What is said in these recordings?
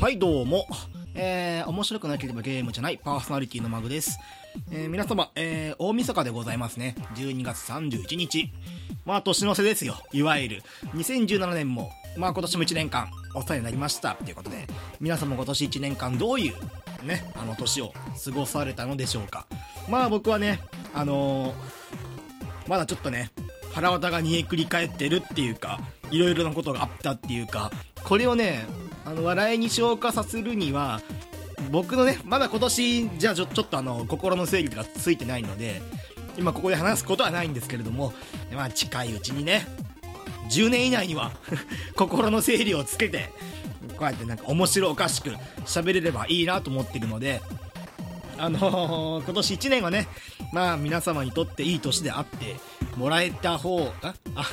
はい、どうも。えー、面白くなければゲームじゃないパーソナリティのマグです。えー、皆様、えー、大晦日でございますね。12月31日。まあ、年の瀬ですよ。いわゆる。2017年も、まあ今年も1年間お世話になりました。ということで、皆様今年1年間どういう、ね、あの年を過ごされたのでしょうか。まあ僕はね、あのー、まだちょっとね、腹渡が煮えくり返ってるっていうか、いろいろなことがあったっていうか、これをね、あの、笑いに昇華させるには、僕のね、まだ今年、じゃちょちょっとあの、心の整理がついてないので、今ここで話すことはないんですけれども、まあ近いうちにね、10年以内には 心の整理をつけて、こうやってなんか面白おかしく喋れればいいなと思ってるので、あのー、今年1年はね、まあ皆様にとっていい年であってもらえた方が、あ、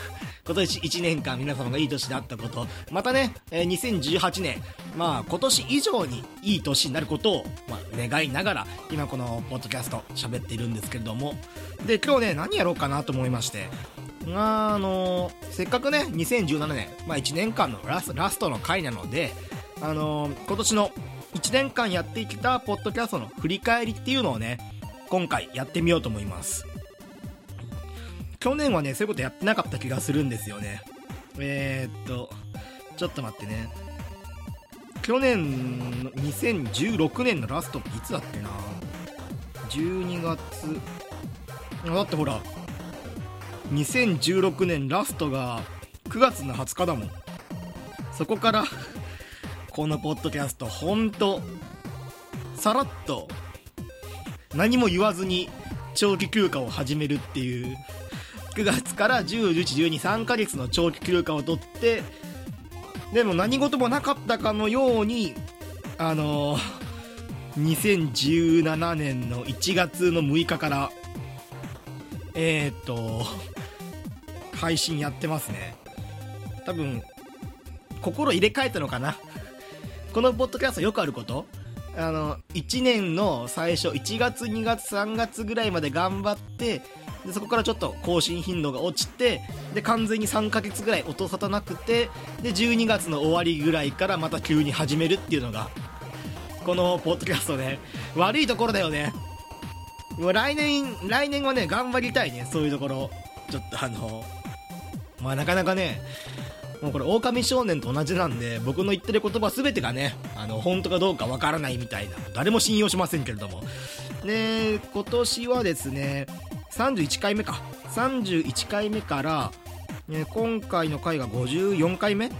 今年1年間皆様がいい年であったこと、またね、え2018年、まあ今年以上にいい年になることを、まあ、願いながら、今このポッドキャスト喋っているんですけれども、で、今日ね、何やろうかなと思いまして、あ、あのーせっかくね、2017年、まあ1年間のラスラストの回なので、あのー今年の1年間やってきたポッドキャストの振り返りっていうのをね、今回やってみようと思います。去年はね、そういうことやってなかった気がするんですよね。えー、っと、ちょっと待ってね。去年の2016年のラストっていつだっけな ?12 月。あだってほら、2016年ラストが9月の20日だもん。そこから、このポッドキャスト、ほんと、さらっと、何も言わずに長期休暇を始めるっていう、9月から10、11、12、3ヶ月の長期休暇を取って、でも何事もなかったかのように、あの2017年の1月の6日から、えー、っと、配信やってますね。多分、心入れ替えたのかなこのポッドキャストよくあること？あの、1年の最初、1月、2月、3月ぐらいまで頑張って、でそこからちょっと更新頻度が落ちて、で、完全に3ヶ月ぐらい音沙汰なくて、で、12月の終わりぐらいからまた急に始めるっていうのが、このポッドキャストね、悪いところだよね。もう来年、来年はね、頑張りたいね、そういうところ。ちょっとあの、まあなかなかね、もうこれ、狼少年と同じなんで、僕の言ってる言葉全てがね、あの、本当かどうかわからないみたいな、誰も信用しませんけれども。で、今年はですね、31回目か。31回目から、ね、今回の回が54回目？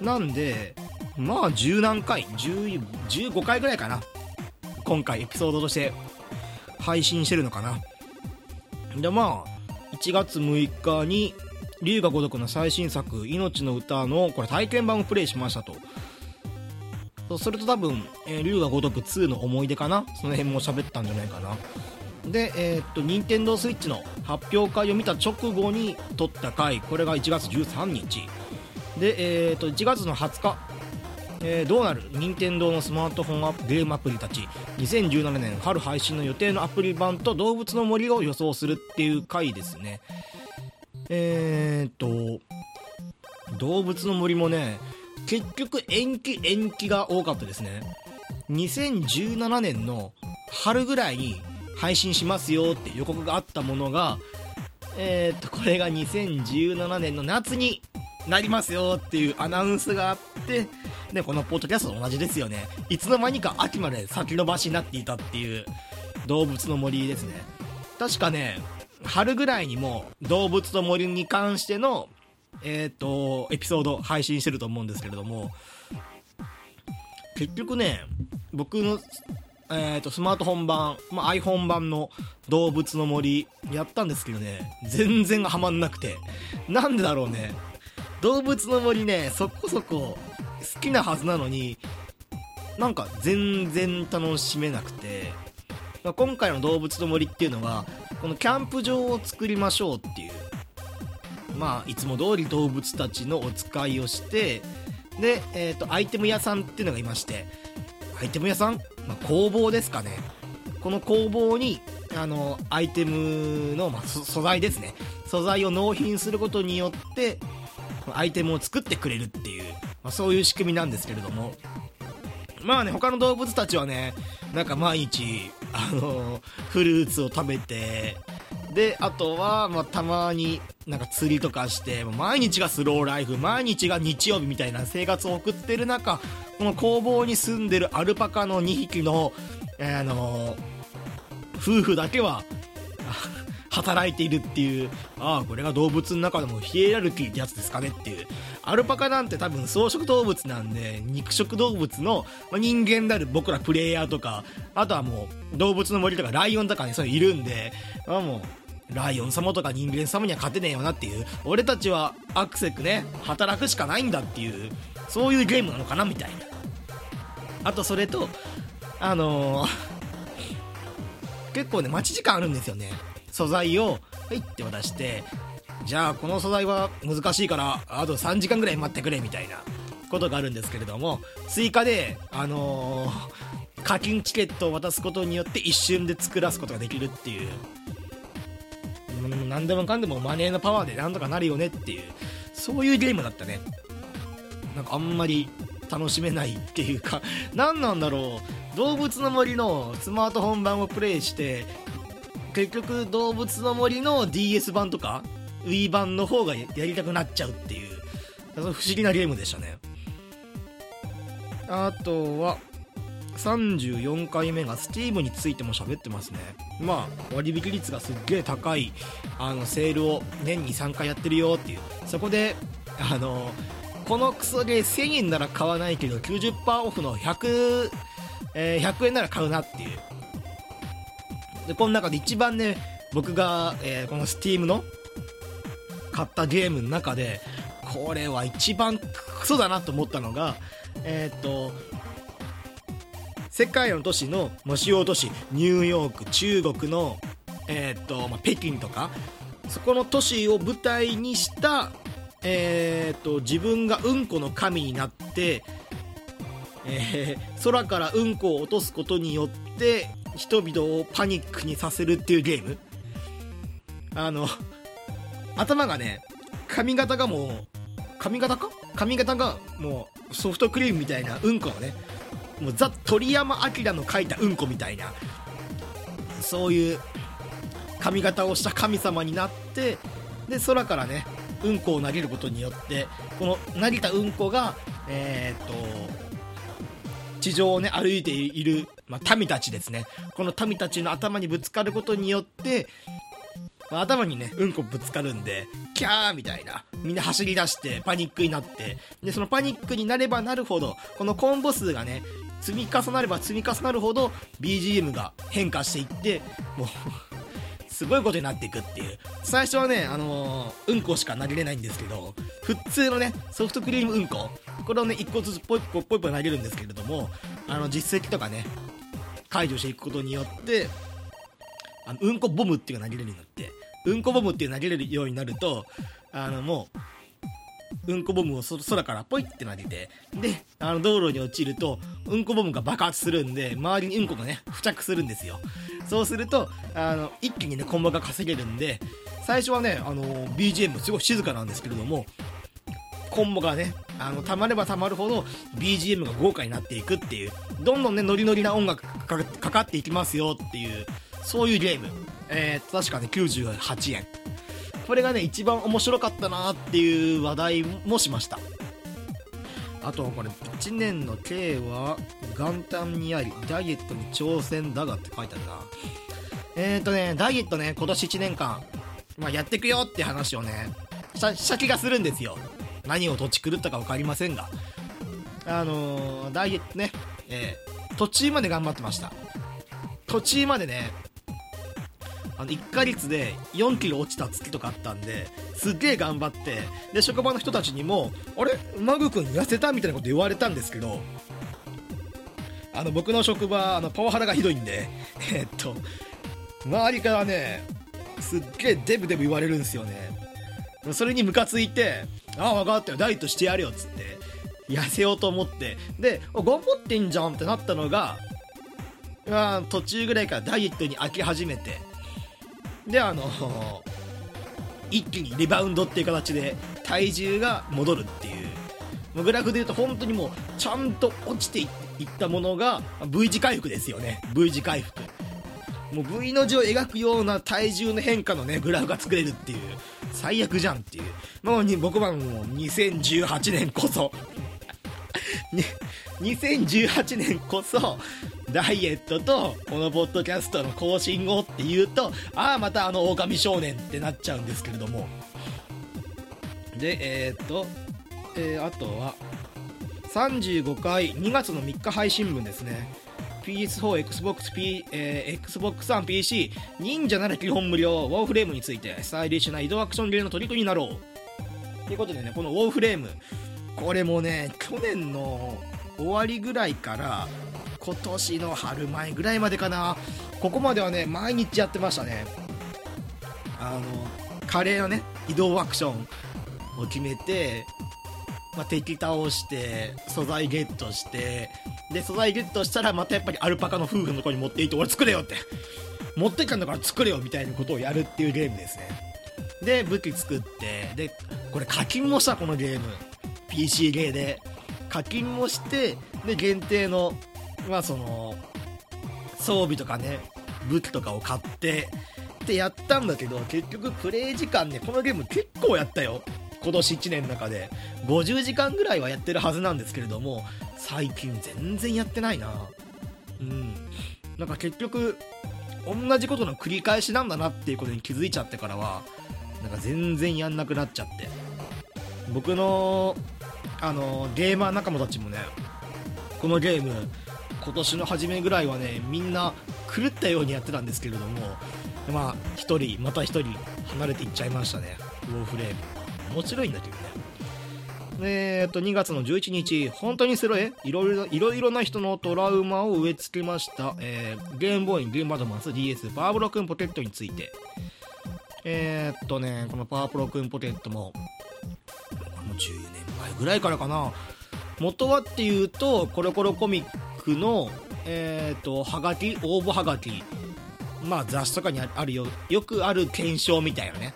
なんで、まあ、十何回、10 15回ぐらいかな。今回エピソードとして配信してるのかな。で、まあ、1月6日に、龍が如くの最新作「命の歌の」これ体験版をプレイしましたと。そうそれと多分「えー龍が如く2」の思い出かな？その辺も喋ったんじゃないかな。でえーっと任天堂スイッチの発表会を見た直後に撮った回。これが1月13日でえーっと1月の20日えーどうなる？任天堂のスマートフォンアップゲームアプリたち。2017年春配信の予定のアプリ版と動物の森を予想するっていう回ですね。えー、っと、動物の森もね、結局延期延期が多かったですね。2017年の春ぐらいに配信しますよって予告があったものが、えー、っと、これが2017年の夏になりますよっていうアナウンスがあって、で、このポッドキャストと同じですよね。いつの間にか秋まで先延ばしになっていたっていう動物の森ですね。確かね、春ぐらいにも動物の森に関しての、えっ、と、エピソード配信してると思うんですけれども、結局ね、僕の、えっ、と、スマートフォン版、まあ、iPhone 版の動物の森やったんですけどね、全然ハマんなくて。なんでだろうね。動物の森ね、そこそこ好きなはずなのに、なんか全然楽しめなくて、まあ今回の動物の森っていうのは、このキャンプ場を作りましょうっていう、まあ、いつも通り動物たちのお使いをして、で、えっ、と、アイテム屋さんっていうのがいまして、アイテム屋さん、まあ、工房ですかね。この工房に、あの、アイテムの、まあ、素材ですね。素材を納品することによって、アイテムを作ってくれるっていう、まあ、そういう仕組みなんですけれども、まあね他の動物たちはねなんか毎日あのフルーツを食べて。であとは、まあ、たまになんか釣りとかして毎日がスローライフ毎日が日曜日みたいな生活を送ってる中この工房に住んでるアルパカの2匹の、あの夫婦だけは 働いているっていうああこれが動物の中でもヒエラルキーってやつですかねっていう。アルパカなんて多分草食動物なんで肉食動物の、ま人間である僕らプレイヤーとかあとはもう動物の森とかライオンとかねそういういるんでまあもうライオン様とか人間様には勝てねえよなっていう俺たちはアクセクね働くしかないんだっていうそういうゲームなのかなみたいな。あとそれとあのー、結構ね待ち時間あるんですよね。素材をはいって渡してじゃあこの素材は難しいからあと3時間ぐらい待ってくれみたいなことがあるんですけれども追加であのー、課金チケットを渡すことによって一瞬で作らすことができるっていう。何でもかんでもマネーのパワーでなんとかなるよねっていうそういうゲームだったね。なんかあんまり楽しめないっていうか 何なんだろう。動物の森のスマートフォン版をプレイして結局動物の森の DS 版とか Wii 版の方がやりたくなっちゃうっていう。不思議なゲームでしたね。あとは34回目が Steam についても喋ってますね。まあ割引率がすっげえ高いあのセールを年に3回やってるよっていう。そこであのこのクソゲー1000円なら買わないけど90%オフの100、えー、100円なら買うなっていう。でこの中で一番ね僕が、えー、この Steam の買ったゲームの中でこれは一番クソだなと思ったのがえー、っと世界の都市の、主要都市ニューヨーク中国の、えー、っとまあ、北京とかそこの都市を舞台にした、えー、っと自分がうんこの神になって、えー、空からうんこを落とすことによって人々をパニックにさせるっていうゲーム。あの頭がね髪型がもう髪型か？髪型がもうソフトクリームみたいなうんこのねもうザ・鳥山明の描いたうんこみたいなそういう髪型をした神様になってで空からねうんこを投げることによってこの投げたうんこがえー、っと地上をね歩いているまあ、民たちですね。この民たちの頭にぶつかることによって、頭にねうんこぶつかるんでキャーみたいな。みんな走り出してパニックになって。でそのパニックになればなるほどこのコンボ数がね積み重なれば積み重なるほど BGM が変化していってもうすごいことになっていくっていう。最初はねあのー、うんこしか投げれないんですけど普通のねソフトクリームうんこ。これをね1個ずつポイポイポイポイ投げるんですけれどもあの実績とかね解除していくことによってあのうんこボムっていうのが投げれるようになってうんこボムっていう投げれるようになるとあのもううんこボムを空からポイって投げてであの道路に落ちるとうんこボムが爆発するんで周りにうんこがね付着するんですよ。そうするとあの一気にねコンボが稼げるんで最初はねあの BGM すごい静かなんですけれどもコンボがねあの溜まれば溜まるほど BGM が豪華になっていくっていうどんどんねノリノリな音楽がかかっていきますよっていうそういうゲーム、えー、確かね98円。これがね一番面白かったなっていう話題もしました。あとこれ1年の K は元旦にありダイエットに挑戦だがって書いてあるな。えっ、ー、とねダイエットね今年1年間、まあ、やってくよって話をねした気がするんですよ。何を土地狂ったか分かりませんが、あのー、ダイエットね、えー、途中まで頑張ってました。途中までね、あの、1ヶ月で4キロ落ちた月とかあったんで、すっげえ頑張って、で、職場の人たちにも、あれマグ君痩せたみたいなこと言われたんですけど、あの、僕の職場、あの、パワハラがひどいんで、え、っと、周りからね、すっげえデブデブ言われるんですよね。それにムカついて、ああ分かったよダイエットしてやるよっつって痩せようと思ってで頑張ってんじゃんってなったのがあ途中ぐらいからダイエットに飽き始めてであの一気にリバウンドっていう形で体重が戻るっていう。グラフで言うと本当にもうちゃんと落ちていったものが V 字回復ですよね。V 字回復。もう V の字を描くような体重の変化のねグラフが作れるっていう。最悪じゃんっていう。もうに僕はもう2018年こそ。2018年こそダイエットとこのポッドキャストの更新をっていうとああまたあの狼少年ってなっちゃうんですけれども。でえー、っと、えー、あとは35回2月の3日配信分ですね。PS4、Xbox、P えー、Xbox 3、PC、忍者なら基本無料、ウォーフレームについて、スタイリッシュな移動アクションゲーの虜になろう。ということでね、このウォーフレーム、これもね、去年の終わりぐらいから、今年の春前ぐらいまでかな、ここまではね、毎日やってましたね。あの、華麗なね、移動アクションを決めて、まあ、敵倒して素材ゲットしてで素材ゲットしたらまたやっぱりアルパカの夫婦のとこに持っていって俺作れよって。持ってきたんだから作れよみたいなことをやるっていうゲームですね。で武器作ってでこれ課金もしたこのゲーム。PC ゲーで。課金もしてで限定のまあその装備とかね武器とかを買ってってやったんだけど結局プレイ時間ねこのゲーム結構やったよ。今年1年の中で。50時間ぐらいはやってるはずなんですけれども最近全然やってないな。うん。なんか結局同じことの繰り返しなんだなっていうことに気づいちゃってからはなんか全然やんなくなっちゃって。僕のあのゲーマー仲間たちもねこのゲーム今年の初めぐらいはねみんな狂ったようにやってたんですけれどもまあ1人また1人離れていっちゃいましたね。ウォーフレーム。面白いんだけどね。えー、っと2月の11日本当にセロへいろいろいろいろな人のトラウマを植え付けました、えー、ゲームボーイゲームアドバンス DS パワーブロ君ポケットについて。えー、っとねこのパワープロ君ポケットももう10年前ぐらいからかな。元はっていうとコロコロコミックのえー、とはがき応募はがきまあ雑誌とかにあるよよくある検証みたいなね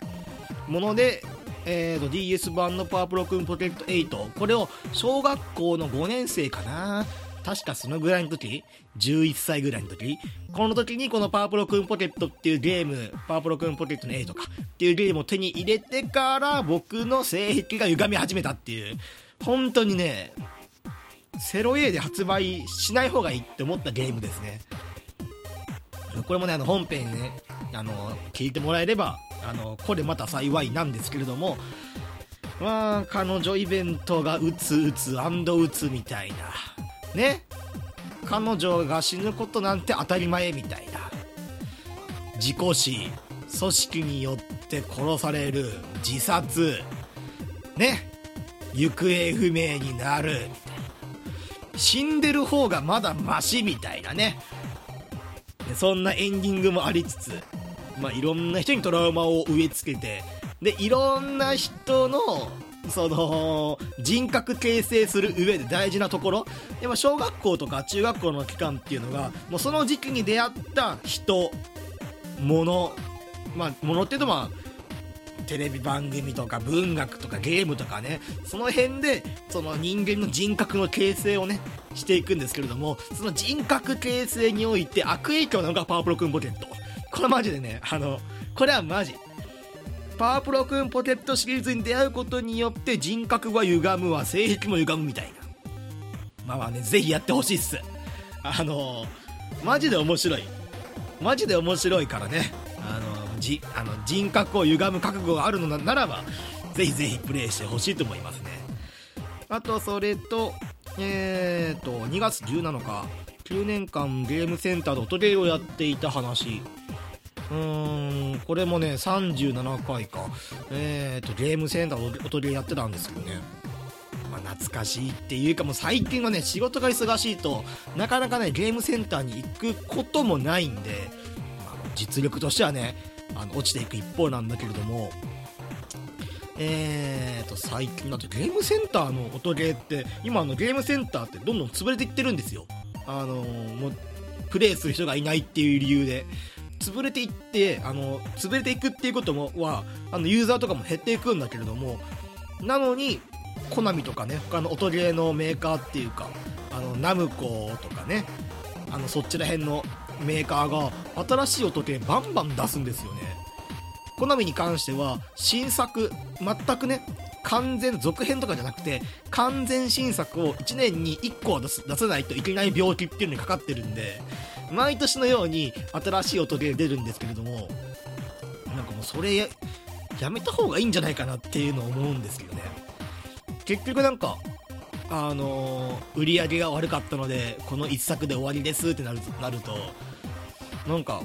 ものでえーと、DS 版のパワープロくんポケット8これを小学校の5年生かな確かそのぐらいの時11歳ぐらいの時この時にこのパワープロくんポケットっていうゲームパワープロくんポケットの8かっていうゲームを手に入れてから僕の性癖が歪み始めたっていう本当にねセロ A で発売しない方がいいって思ったゲームですね。これもねあの本編ねあの聞いてもらえればあのこれまた幸いなんですけれどもまあ彼女イベントがうつうつうつみたいな。ね。彼女が死ぬことなんて当たり前みたいな。事故死組織によって殺される自殺。ね。行方不明になる。死んでる方がまだマシみたいなね。そんなエンディングもありつつまあ、いろんな人にトラウマを植え付けてでいろんな人のその人格形成する上で大事なところでも小学校とか中学校の期間っていうのがもうその時期に出会った人物まあ物っていうとまあテレビ番組とか文学とかゲームとかねその辺でその人間の人格の形成をねしていくんですけれどもその人格形成において悪影響なのがパワープロくんポケットこれマジでね、あの、これはマジ。パワープロくんポケットシリーズに出会うことによって人格は歪むわ、性癖も歪むみたいな。まあまあね、ぜひやってほしいっす。あの、マジで面白い。マジで面白いからね。じ、あの人格を歪む覚悟があるのならば、ぜひぜひプレイしてほしいと思いますね。あと、それと、えーと、2月17日、9年間ゲームセンターで音ゲーをやっていた話。うーん、これもね、37回か。えーと、ゲームセンターで音ゲーやってたんですけどね。まあ、懐かしいっていうかもう最近はね、仕事が忙しいと、なかなかね、ゲームセンターに行くこともないんで、あ実力としてはね、あの落ちていく一方なんだけれども、えーと、最近だとゲームセンターの音ゲーって、今あのゲームセンターってどんどん潰れていってるんですよ。あの、もう、プレイする人がいないっていう理由で。潰れていってあの潰れていくっていうこともはあのユーザーとかも減っていくんだけれどもなのにコナミとかね他の音ゲーのメーカーっていうかあのナムコとかねあのそっちら辺のメーカーが新しい音ゲーバンバン出すんですよね。コナミに関しては新作全くね完全続編とかじゃなくて完全新作を1年に1個は出す出さないといけない病気っていうのにかかってるんで毎年のように新しい音ゲー出るんですけれどもなんかもうそれやめた方がいいんじゃないかなっていうのを思うんですけどね。結局なんかあの売り上げが悪かったのでこの1作で終わりですってなるなるとなんか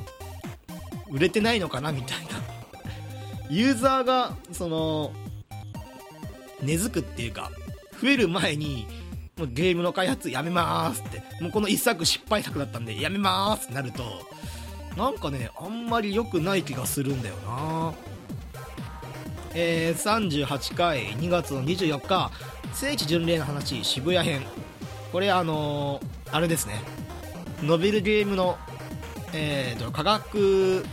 売れてないのかなみたいな。ユーザーがその根付くっていうか増える前にもうゲームの開発やめまーすって。もうこの1作失敗作だったんでやめまーすってなるとなんかねあんまり良くない気がするんだよな。えー、38回2月の24日。聖地巡礼の話渋谷編。これあのーあれですね。ノベルゲームのえーと科学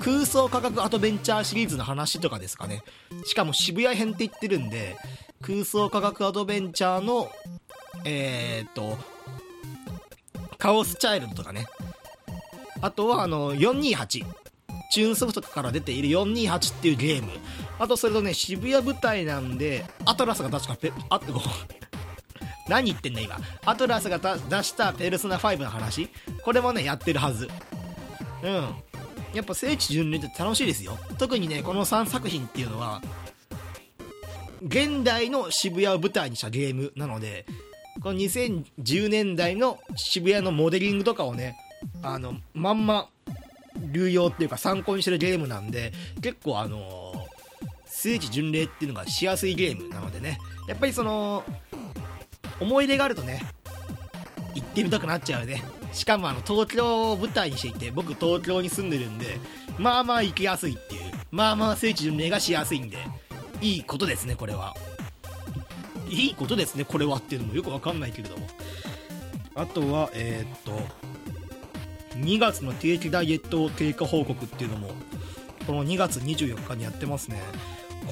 空想科学アドベンチャーシリーズの話とかですかね。しかも渋谷編って言ってるんで空想科学アドベンチャーのえーとカオスチャイルドとかね。あとはあの428チューンソフトから出ている428っていうゲーム。あとそれとね渋谷舞台なんでアトラスが確かペあってこう何言ってんだ今。アトラスが出したペルソナ5の話。これもねやってるはず。うん。やっぱ聖地巡礼って楽しいですよ。特にねこの3作品っていうのは現代の渋谷を舞台にしたゲームなのでこの2010年代の渋谷のモデリングとかをねあのまんま流用っていうか参考にしてるゲームなんで結構あのー聖地巡礼っていうのがしやすいゲームなのでね。やっぱりその思い出があるとね行ってみたくなっちゃうね。しかもあの東京を舞台にしていて僕東京に住んでるんでまあまあ行きやすいっていうまあまあ聖地巡礼がしやすいんでいいことですねこれは。いいことですねこれはっていうのもよくわかんないけれども。あとはえーっと2月の定期ダイエット経過報告っていうのもこの2月24日にやってますね。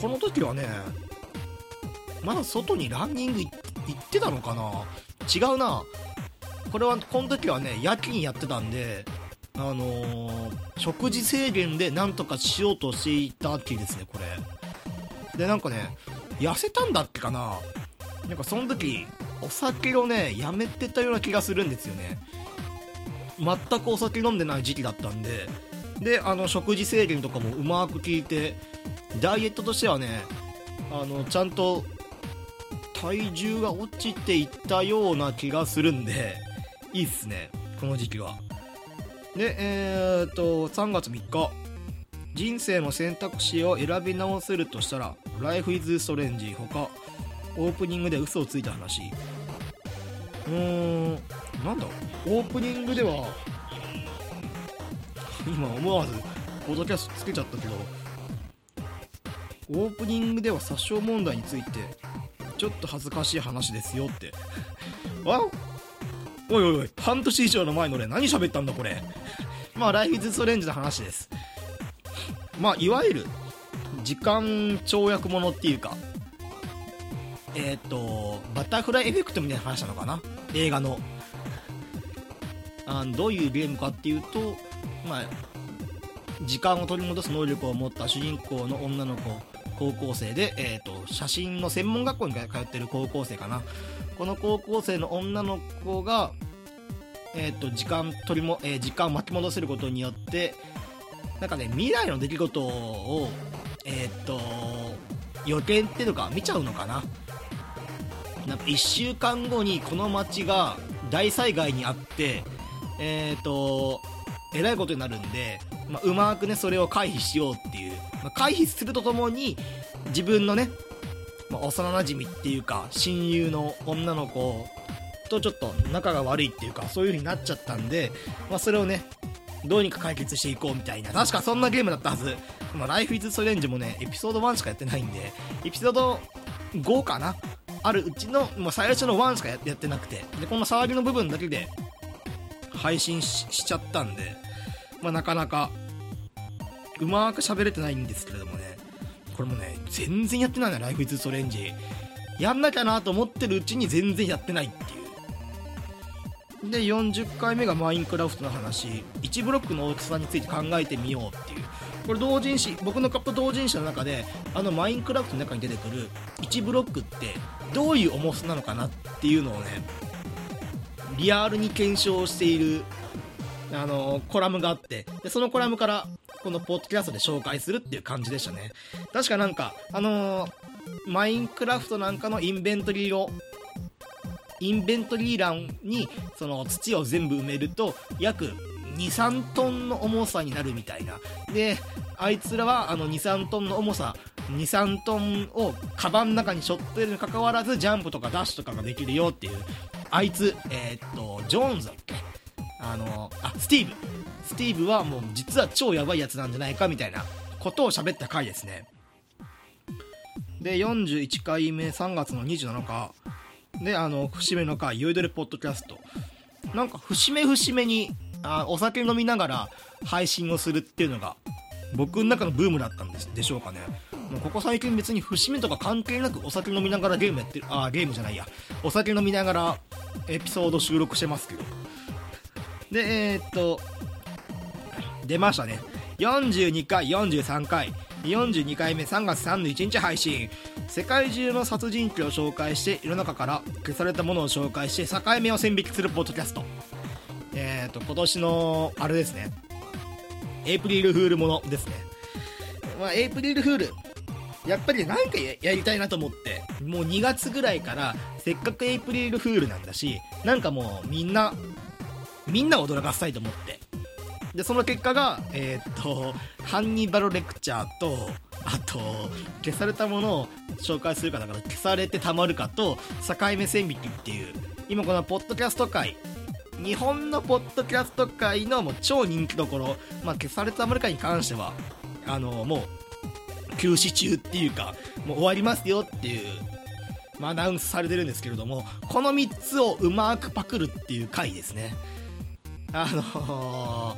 この時はねまだ外にランニング行ってたのかな？違うな。これはこの時はね夜勤やってたんであのー食事制限でなんとかしようとしていたっきりですねこれ。でなんかね痩せたんだっけかな？なんかその時お酒をねやめてたような気がするんですよね。全くお酒飲んでない時期だったんでであの食事制限とかもうまく効いてダイエットとしてはねあのちゃんと体重が落ちていったような気がするんでいいっすねこの時期は。でえー、っと3月3日人生の選択肢を選び直せるとしたら「Life is Strange」ほかオープニングで嘘をついた話。うーん。なんだ？オープニングでは今思わずポッドキャストつけちゃったけどオープニングでは殺傷問題についてちょっと恥ずかしい話ですよって。あお。いおいおい半年以上の前の俺何喋ったんだこれ。まあライフイズストレンジの話です。まあいわゆる時間跳躍ものっていうかえっ、とバタフライエフェクトみたいな話なのかな？映画の。あのどういうゲームかっていうとまあ時間を取り戻す能力を持った主人公の女の子高校生で、えー、と写真の専門学校に通ってる高校生かな。この高校生の女の子が、えー、と時間取りも、えー時間を巻き戻せることによってなんかね未来の出来事をえっ、と予見っていうのか見ちゃうのかな。なんか1週間後にこの街が大災害にあってえっ、とえらいことになるんで、まあ、うまくねそれを回避しようっていう、まあ、回避するとともに自分のね、まあ、幼なじみっていうか親友の女の子とちょっと仲が悪いっていうかそういう風になっちゃったんで、まあ、それをねどうにか解決していこうみたいな。確かそんなゲームだったはず。この Life is Strange もねエピソード1しかやってないんでエピソード5かなあるうちの、まあ、最初の1しかやってなくて。でこの触りの部分だけで配信しちゃったんで、まあ、なかなかうまく喋れてないんですけれどもね。これもね全然やってないな Life is Strange やんなきゃなと思ってるうちに全然やってないっていう。で40回目がマインクラフトの話。1ブロックの大きさについて考えてみようっていう。これ同人誌僕のカップ同人誌の中であのマインクラフトの中に出てくる1ブロックってどういう重さなのかなっていうのをねリアルに検証しているあのコラムがあってでそのコラムからこのポッドキャストで紹介するっていう感じでしたね。確かなんかあのー、マインクラフトなんかのインベントリーをインベントリー欄にその土を全部埋めると約23トンの重さになるみたいな。であいつらはあの23トンの重さ23トンをカバンの中に背負ってるにかかわらずジャンプとかダッシュとかができるよっていう。あいつえー、っとジョーンズだっけ？あのあスティーブ。スティーブはもう実は超やばいやつなんじゃないかみたいなことを喋った回ですね。で41回目3月の27日。であの節目の回「酔いどれポッドキャスト」なんか節目節目にあお酒飲みながら配信をするっていうのが僕の中のブームだったんですでしょうかね。もうここ最近別に節目とか関係なくお酒飲みながらゲームやってるあゲームじゃないや。お酒飲みながらエピソード収録してますけど。でえー、っと出ましたね。42回43回。42回目3月31日配信。世界中の殺人鬼を紹介して世の中から消されたものを紹介して境目を線引きするポッドキャスト、今年のあれですね。エイプリルフールものですね。まあエイプリルフール。やっぱり何かやりたいなと思って。もう2月ぐらいからせっかくエイプリルフールなんだしなんかもうみんなみんな驚かせたいと思って。でその結果がえー、っとハンニバルレクチャーとあと消されたものを紹介するかだから消されてたまるかと境目線引きっていう今このポッドキャスト界日本のポッドキャスト界のもう超人気どころ、まあ、消されたまるかに関してはあのもう休止中っていうかもう終わりますよっていうまあ、アナウンスされてるんですけれどもこの3つをうまくパクるっていう回ですね。あの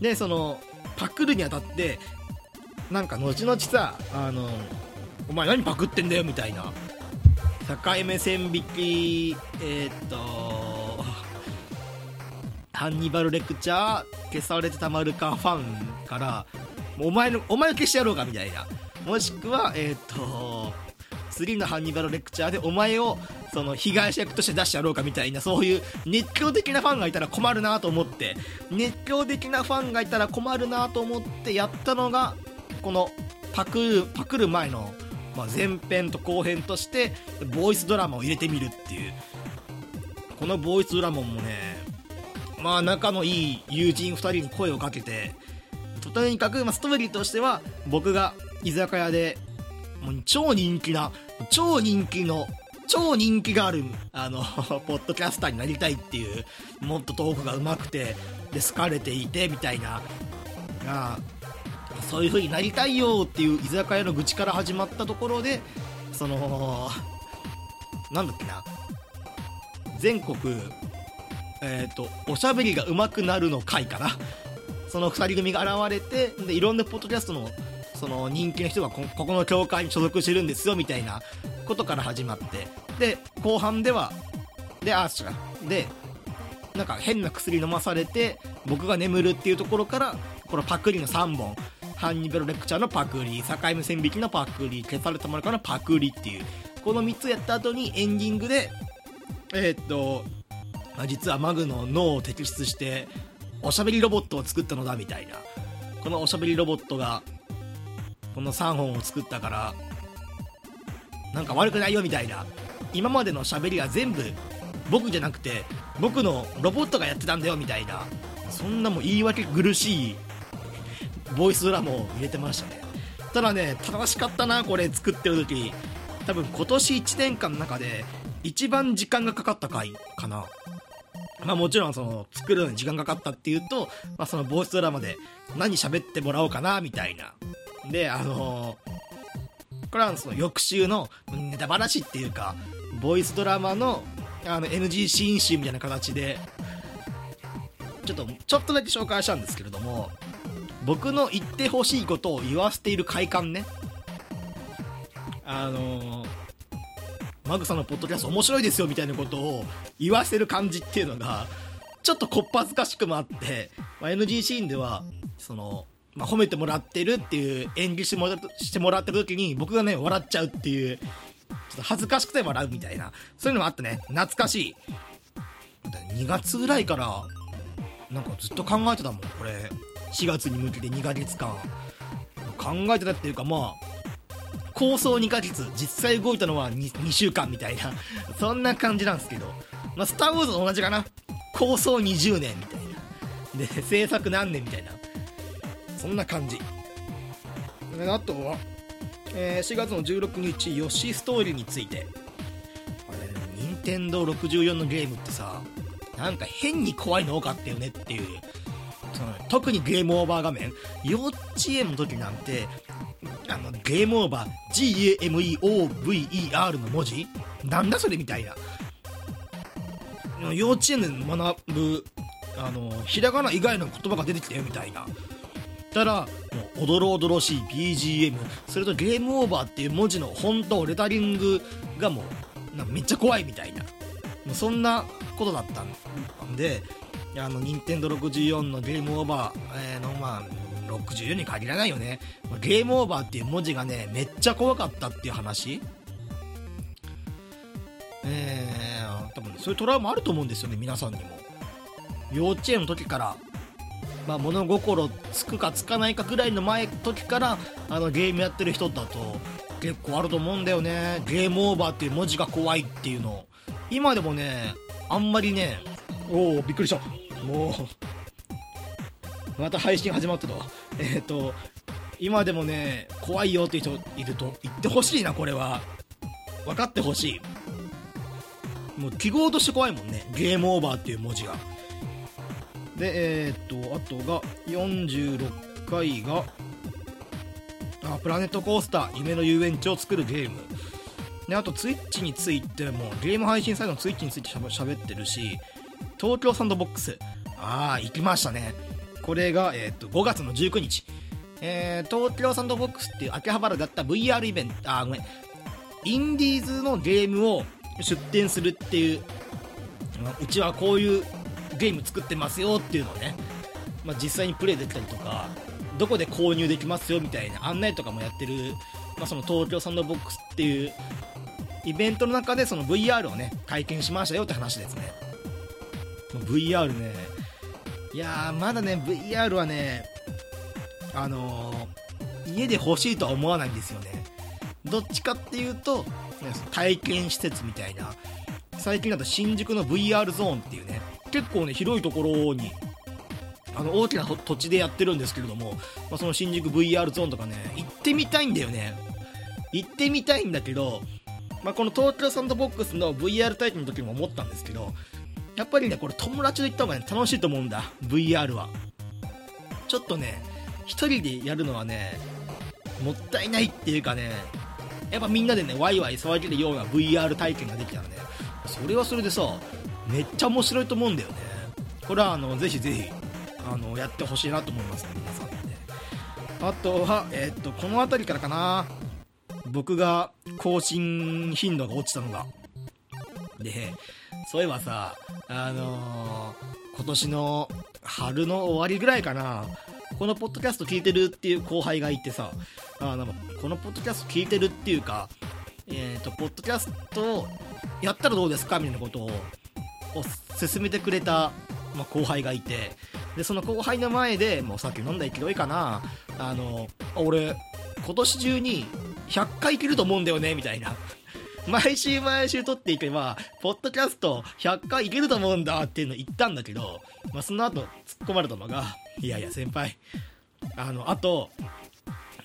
ー、でそのパクるにあたってなんか後々さあのお前何パクってんだよみたいな境目線引きえー、っとハンニバルレクチャー消されてたまるかファンからお前のお前を消してやろうかみたいな。もしくはえー、っと次のハンニバルレクチャーでお前をその被害者役として出してやろうかみたいなそういう熱狂的なファンがいたら困るなと思って熱狂的なファンがいたら困るなと思ってやったのがこのパクパクる前の、まあ、前編と後編としてボイスドラマを入れてみるっていう。このボイスドラマもねまあ仲のいい友人2人に声をかけてとにかく、ま、ストーリーとしては僕が居酒屋でもう超人気な超人気の超人気があるあの ポッドキャスターになりたいっていうもっとトークが上手くてで好かれていてみたいなあそういう風になりたいよっていう居酒屋の愚痴から始まったところでそのなんだっけな。全国えっ、ー、とおしゃべりが上手くなるの回かな。その2人組が現れてでいろんなポッドキャストのその人気の人がここの教会に所属してるんですよみたいなことから始まって。で後半ではであ違う。でなんか変な薬飲まされて僕が眠るっていうところからこのパクリの3本ハンニバルレクチャーのパクリ境目線引きのパクリ消されたものからパクリっていうこの3つやった後にエンディングでえー、っと実はマグの脳を摘出しておしゃべりロボットを作ったのだみたいな。このおしゃべりロボットがこの3本を作ったからなんか悪くないよみたいな。今までの喋りは全部僕じゃなくて僕のロボットがやってたんだよみたいな。そんなも言い訳苦しいボイスドラマを入れてましたね。ただね楽しかったなこれ作ってる時。多分今年1年間の中で一番時間がかかった回かな。まあもちろんその作るのに時間かかったっていうと、まあそのボイスドラマで何喋ってもらおうかなみたいな。で、あのー、これはその翌週のネタ話っていうか、ボイスドラマのあの NG シーン集みたいな形で、ちょっと、ちょっとだけ紹介したんですけれども、僕の言ってほしいことを言わせている快感ね。あのー、マグさんのポッドキャスト面白いですよみたいなことを言わせる感じっていうのが、ちょっとこっぱずかしくもあって、まあ、NG シーンでは、その、まあ、褒めてもらってるっていう演技してもらしてもらってる時に僕がね、笑っちゃうっていう、ちょっと恥ずかしくて笑うみたいな、そういうのもあってね、懐かしい。2月ぐらいから、なんかずっと考えてたもん、これ。4月に向けて2ヶ月間。考えてたっていうか、まあ、構想2ヶ月、実際動いたのは 2, 2週間みたいな、そんな感じなんですけど、まあ、スター・ウォーズと同じかな。構想20年みたいな。で、制作何年みたいな。そんな感じ。あとは、えー、4月の16日、ヨシストーリーについて。あれ、任天堂64のゲームってさ、なんか変に怖いの多かったよねっていう。その特にゲームオーバー画面。幼稚園の時なんて、あの、ゲームオーバー、GAMEOVER の文字？なんだそれみたいな。幼稚園で学ぶ、あの、ひらがな以外の言葉が出てきたよみたいな。たら、もう、おどろおどろしい BGM、それとゲームオーバーっていう文字の本当レタリングがもう、めっちゃ怖いみたいな。もうそんなことだったんで、あの、任天堂64のゲームオーバー、えー、の、まあ、64に限らないよね。ゲームオーバーっていう文字がね、めっちゃ怖かったっていう話。えー、多分、ね、そういうトラウマあると思うんですよね、皆さんにも。幼稚園の時から、まあ、物心つくかつかないかぐらいの前時からあのゲームやってる人だと結構あると思うんだよねゲームオーバーっていう文字が怖いっていうの今でもねあんまりねおおびっくりしたもうまた配信始まってたわ。えっ、ー、と、今でもね、怖いよって人いると言ってほしいな、これは。分かってほしい。もう記号として怖いもんね。ゲームオーバーっていう文字が。で、えっ、ー、と、あとが46回が、あ、プラネットコースター、夢の遊園地を作るゲーム。で、あと、ツイッチについても、ゲーム配信サイトのツイッチについてしゃべってるし、東京サンドボックス。ああ、行きましたね。これが、えー、と5月の19日、えー、東京サンドボックスっていう秋葉原だった VR イベント、あ、ごめん、インディーズのゲームを出展するっていう、うちはこういうゲーム作ってますよっていうのをね、まあ、実際にプレイできたりとか、どこで購入できますよみたいな案内とかもやってる、まあ、その東京サンドボックスっていうイベントの中でその VR をね、体験しましたよって話ですね。VR ね、いやー、まだね、VR はね、あのー、家で欲しいとは思わないんですよね。どっちかっていうと、体験施設みたいな、最近だと新宿の VR ゾーンっていうね、結構ね、広いところに、あの、大きな土地でやってるんですけれども、まあ、その新宿 VR ゾーンとかね、行ってみたいんだよね。行ってみたいんだけど、まあ、この東京サンドボックスの VR 体験の時も思ったんですけど、やっぱりね、これ友達と行った方が、ね、楽しいと思うんだ。VR は。ちょっとね、一人でやるのはね、もったいないっていうかね、やっぱみんなでね、ワイワイ騒げるような VR 体験ができたらね、それはそれでさ、めっちゃ面白いと思うんだよね。これはあの、ぜひぜひ、あの、やってほしいなと思いますね、皆さんね。あとは、えー、っと、この辺りからかな。僕が更新頻度が落ちたのが。で、そういえばさ、あのー、今年の春の終わりぐらいかな、このポッドキャスト聞いてるっていう後輩がいてさ、あのこのポッドキャスト聞いてるっていうか、えっ、ー、と、ポッドキャストやったらどうですか？みたいなことを、を勧めてくれた、まあ、後輩がいて、で、その後輩の前で、もうさっき飲んだ勢いかな、あの、俺、今年中に100回いけると思うんだよね、みたいな。毎週毎週撮っていけば、ポッドキャスト100回いけると思うんだっていうの言ったんだけど、まあ、その後突っ込まれたのが、いやいや先輩、あの、あと、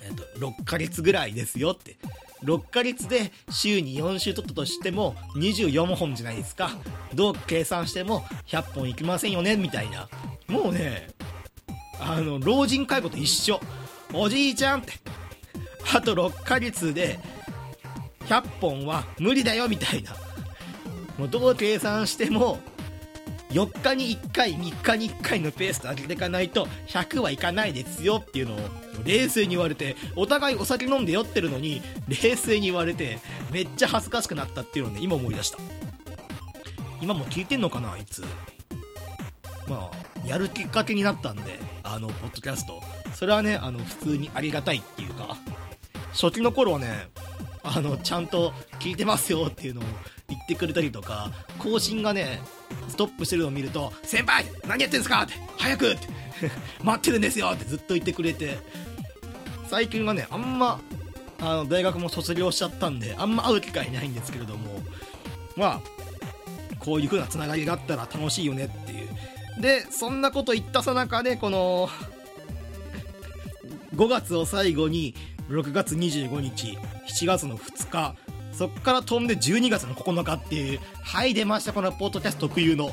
えっと、6ヶ月ぐらいですよって。6ヶ月で週に4週撮ったとしても24本じゃないですか。どう計算しても100本いきませんよねみたいな。もうね、あの、老人介護と一緒。おじいちゃんって。あと6ヶ月で100本は無理だよみたいな。もうどう計算しても4日に1回3日に1回のペースで上げていかないと100はいかないですよっていうのを冷静に言われてお互いお酒飲んで酔ってるのに冷静に言われてめっちゃ恥ずかしくなったっていうのをね今思い出した。今も聞いてんのかなあいつ。まあやるきっかけになったんであのポッドキャスト。それはねあの普通にありがたいっていうか。初期の頃はねあのちゃんと聞いてますよっていうのを言ってくれたりとか更新がねストップしてるのを見ると「先輩何やってんすか?」って「早く!」って「待ってるんですよ!」ってずっと言ってくれて最近はねあんまあの大学も卒業しちゃったんであんま会う機会ないんですけれどもまあこういう風なつながりがあったら楽しいよねっていうでそんなこと言ったさなかでこの 5月を最後に6月25日7月の2日そっから飛んで12月の9日っていうはい出ましたこのポッドキャスト特有の。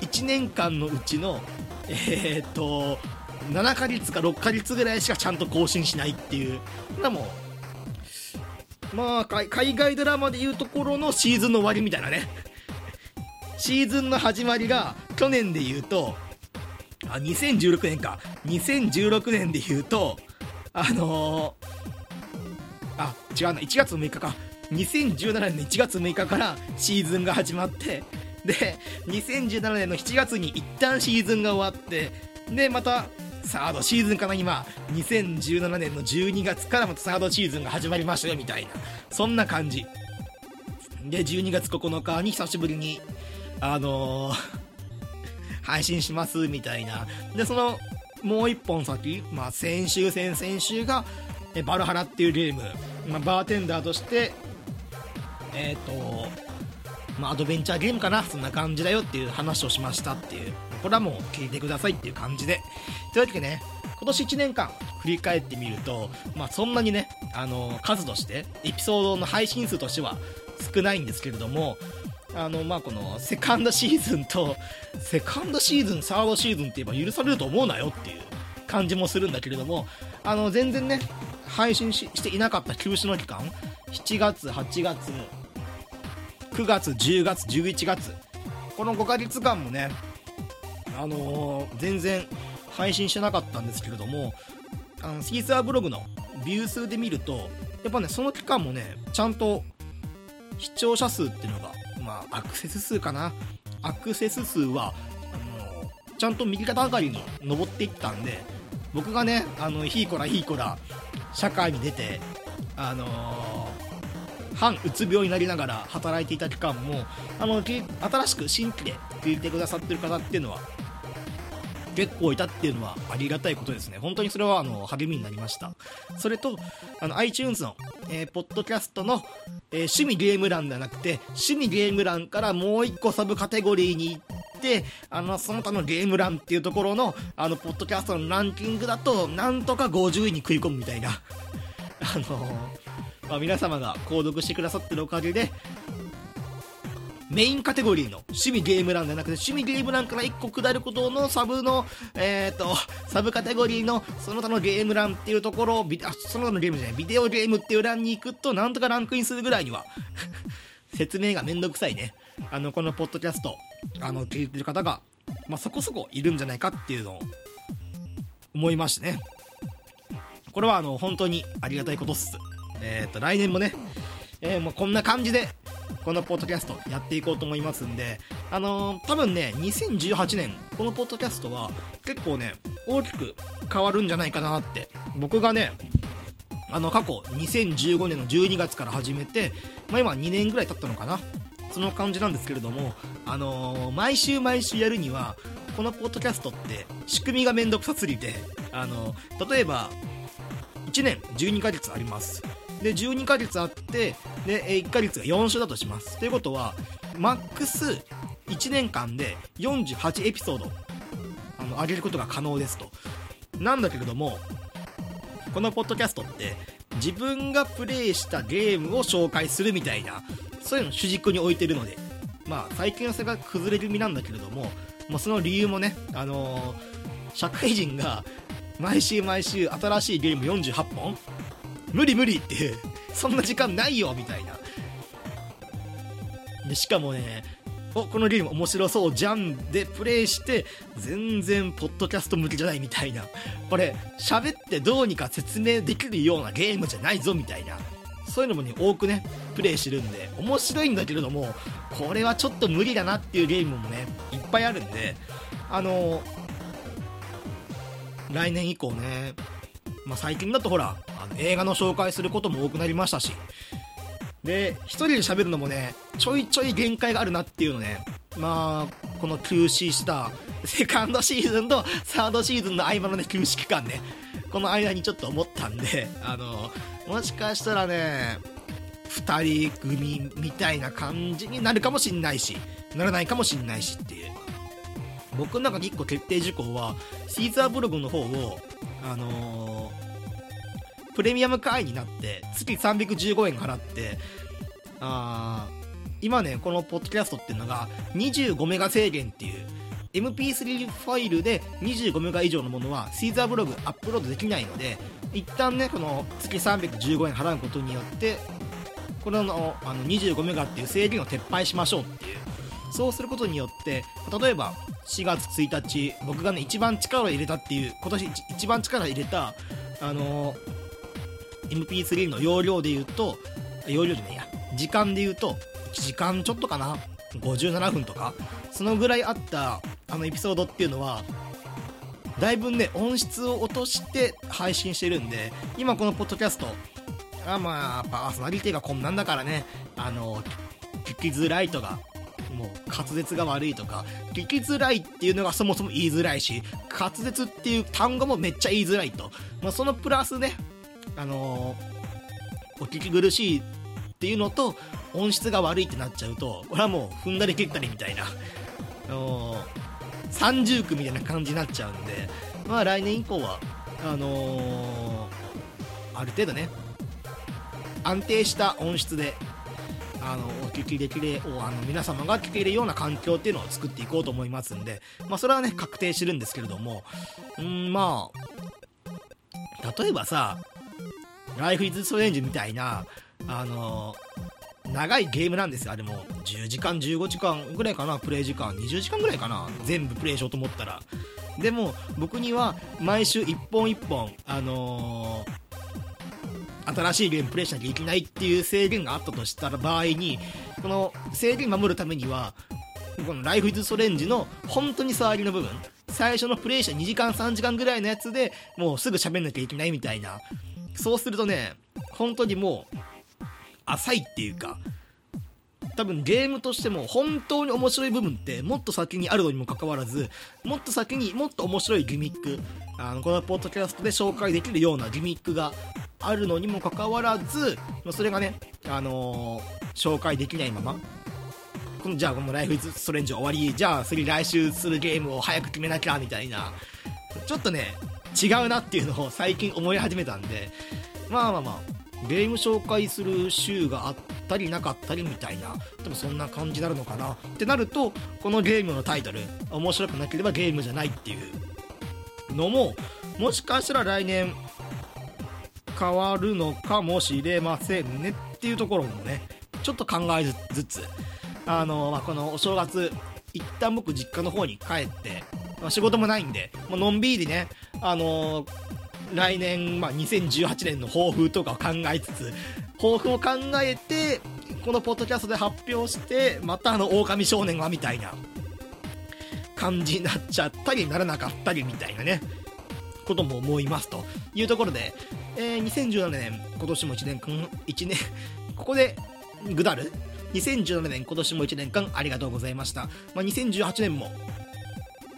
1年間のうちのえー、っと7ヶ月か6ヶ月ぐらいしかちゃんと更新しないっていう。なもまあ海外ドラマでいうところのシーズンの終わりみたいなね。シーズンの始まりが去年で言うとあ2016年か。2016年で言うとあのー、あ違うな1月6日か。2017年の1月6日からシーズンが始まってで2017年の7月に一旦シーズンが終わってでまたサードシーズンかな今。2017年の12月からまたサードシーズンが始まりましたよみたいな。そんな感じ。で12月9日に久しぶりにあのー、配信しますみたいな。でそのもう一本先、まあ、先週先々週がえバルハラっていうゲーム、まあ、バーテンダーとしてえっ、ー、とまあ、アドベンチャーゲームかなそんな感じだよっていう話をしましたっていう。これはもう聞いてくださいっていう感じで。というわけでね今年1年間振り返ってみると、まあ、そんなにね、あの数としてエピソードの配信数としては少ないんですけれどもあのまあこのセカンドシーズンとセカンドシーズンサードシーズンって言えば許されると思うなよっていう感じもするんだけれどもあの全然ね配信していなかった休止の期間7月8月9月10月11月この5ヶ月間もねあのー、全然配信してなかったんですけれどもあのシーサーブログのビュー数で見るとやっぱねその期間もねちゃんと視聴者数っていうのがあアクセス数かな？アクセス数はあのちゃんと右肩上がりに上っていったんで僕がねあのヒーコラヒーコラ社会に出てあのー反うつ病になりながら働いていた期間もあの新しく新規で聞いてくださってる方っていうのは結構いたっていうのはありがたいことですね。本当にそれはあの励みになりました。それと、あの iTunes の、えー、ポッドキャストの、えー、趣味ゲーム欄ではなくて、趣味ゲーム欄からもう一個サブカテゴリーに行って、あの、その他のゲーム欄っていうところの、あの、ポッドキャストのランキングだと、なんとか50位に食い込むみたいな。あのーまあ、皆様が購読してくださってるおかげでメインカテゴリーの趣味ゲーム欄じゃなくて趣味ゲーム欄から1個下ることのサブの、えっ、ー、と、サブカテゴリーのその他のゲーム欄っていうところを、あ、その他のゲームじゃない、ビデオゲームっていう欄に行くとなんとかランクインするぐらいには 説明がめんどくさいね。あの、このポッドキャスト、あの、聞いてる方が、まあ、そこそこいるんじゃないかっていうのを思いましてね。これはあの、本当にありがたいことっす。えっ、ー、と、来年もね、えー、もうこんな感じで、このポッドキャストやっていこうと思いますんで、あのー、多分ね、2018年、このポッドキャストは結構ね、大きく変わるんじゃないかなって、僕がね、あの、過去2015年の12月から始めて、まあ今2年ぐらい経ったのかな。その感じなんですけれども、あのー、毎週毎週やるには、このポッドキャストって仕組みがめんどくさすぎて、あの例えば、1年12ヶ月あります。で12ヶ月あってで1ヶ月が4週だとします。ということはマックス1年間で48エピソードあの上げることが可能ですと。なんだけれどもこのポッドキャストって自分がプレイしたゲームを紹介するみたいなそういうのを主軸に置いてるのでまあ最近はそれが崩れる身なんだけれどももうその理由もねあのー、社会人が毎週毎週新しいゲーム48本無理無理ってそんな時間ないよみたいな。でしかもねおこのゲーム面白そうじゃんでプレイして全然ポッドキャスト向きじゃないみたいな。これ喋ってどうにか説明できるようなゲームじゃないぞみたいな。そういうのもね多くねプレイしてるんで面白いんだけれどもこれはちょっと無理だなっていうゲームもねいっぱいあるんであの来年以降ね、まあ、最近だとほらあの映画の紹介することも多くなりましたし。で一人で喋るのもねちょいちょい限界があるなっていうのね。まあこの休止したセカンドシーズンとサードシーズンの合間のね休止期間ね。この間にちょっと思ったんであのもしかしたらね2人組みたいな感じになるかもしんないしならないかもしんないしっていう。僕の中で1個決定事項はシーザーブログの方をあのープレミアム会員になって月315円払ってあー今ねこのポッドキャストっていうのが25メガ制限っていう MP3 ファイルで25メガ以上のものはシーザーブログアップロードできないので一旦ねこの月315円払うことによってこれのあの25メガっていう制限を撤廃しましょうっていうそうすることによって例えば4月1日僕がね一番力を入れたっていう今年一番力を入れたあのー MP3 の容量で言うと容量じゃないや時間で言うと時間ちょっとかな57分とかそのぐらいあったあのエピソードっていうのはだいぶね音質を落として配信してるんで今このポッドキャストあまあパーソナリティがこんなんだからねあの聞きづらいとかもう滑舌が悪いとか聞きづらいっていうのがそもそも言いづらいし滑舌っていう単語もめっちゃ言いづらいと、まあ、そのプラスねあのー、お聞き苦しいっていうのと音質が悪いってなっちゃうとこれはもう踏んだり蹴ったりみたいな、あのー、三重苦みたいな感じになっちゃうんでまあ来年以降はあのー、ある程度ね安定した音質であのお聞きできるあの皆様が聞けるような環境っていうのを作っていこうと思いますんで、まあ、それはね確定してるんですけれどもうんまあ例えばさライフイズストレンジみたいな、あの、長いゲームなんですよ。あれも10時間、15時間ぐらいかな、プレイ時間。20時間ぐらいかな、全部プレイしようと思ったら。でも、僕には毎週1本1本、あのー、新しいゲームプレイしなきゃいけないっていう制限があったとしたら場合に、この制限守るためには、このライフイズストレンジの本当に触りの部分、最初のプレイした2時間3時間ぐらいのやつでもうすぐ喋んなきゃいけないみたいな。そうするとね、本当にもう、浅いっていうか、多分ゲームとしても本当に面白い部分ってもっと先にあるのにもかかわらず、もっと先にもっと面白いギミック、あの、このポッドキャストで紹介できるようなギミックがあるのにもかかわらず、それがね、あのー、紹介できないまま、このじゃあこのライフイズストレンジ終わり、じゃあ次来週するゲームを早く決めなきゃみたいな、ちょっとね、違うなっていうのを最近思い始めたんでまあまあまあゲーム紹介する週があったりなかったりみたいな。多分そんな感じになるのかな。ってなるとこのゲームのタイトル面白くなければゲームじゃないっていうのももしかしたら来年変わるのかもしれませんねっていうところもねちょっと考えつつあの、まあ、このお正月一旦僕実家の方に帰ってまあ、仕事もないんで、もうのんびりね、あのー、来年、まあ、2018年の抱負とかを考えつつ、抱負を考えて、このポッドキャストで発表して、またあの、狼少年はみたいな感じになっちゃったり、ならなかったりみたいなね、ことも思いますというところで、えー、2017年、今年も1年間、1年、ここで、ぐだる？2017年、今年も1年間ありがとうございました。まあ、2018年も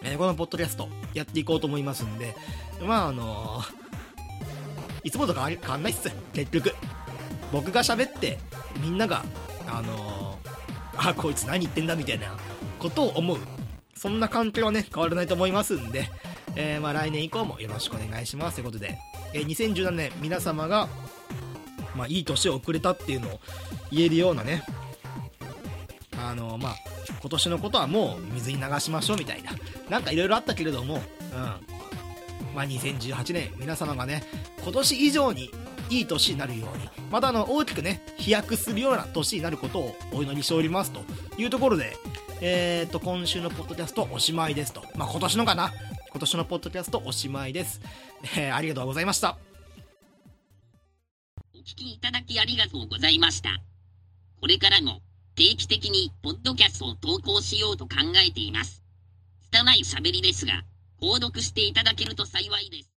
えー、このポッドキャストやっていこうと思いますんで、まああのー、いつもと変わ変わんないっす、結局。僕が喋って、みんなが、あのー、あ、こいつ何言ってんだみたいなことを思う。そんな環境はね、変わらないと思いますんで、えー、まあ来年以降もよろしくお願いしますということで、えー、2017年皆様が、まあいい年を送れたっていうのを言えるようなね、あのまあ今年のことはもう水に流しましょうみたいななんかいろいろあったけれども、うんまあ、2018年皆様がね今年以上にいい年になるようにまたあの大きくね飛躍するような年になることをお祈りしておりますというところで、えっ、と、今週のポッドキャストおしまいですと。まあ、今年のかな？今年のポッドキャストおしまいです。えーありがとうございました。お聞きいただきありがとうございました。これからも定期的にポッドキャストを投稿しようと考えています。拙い喋りですが、購読していただけると幸いです。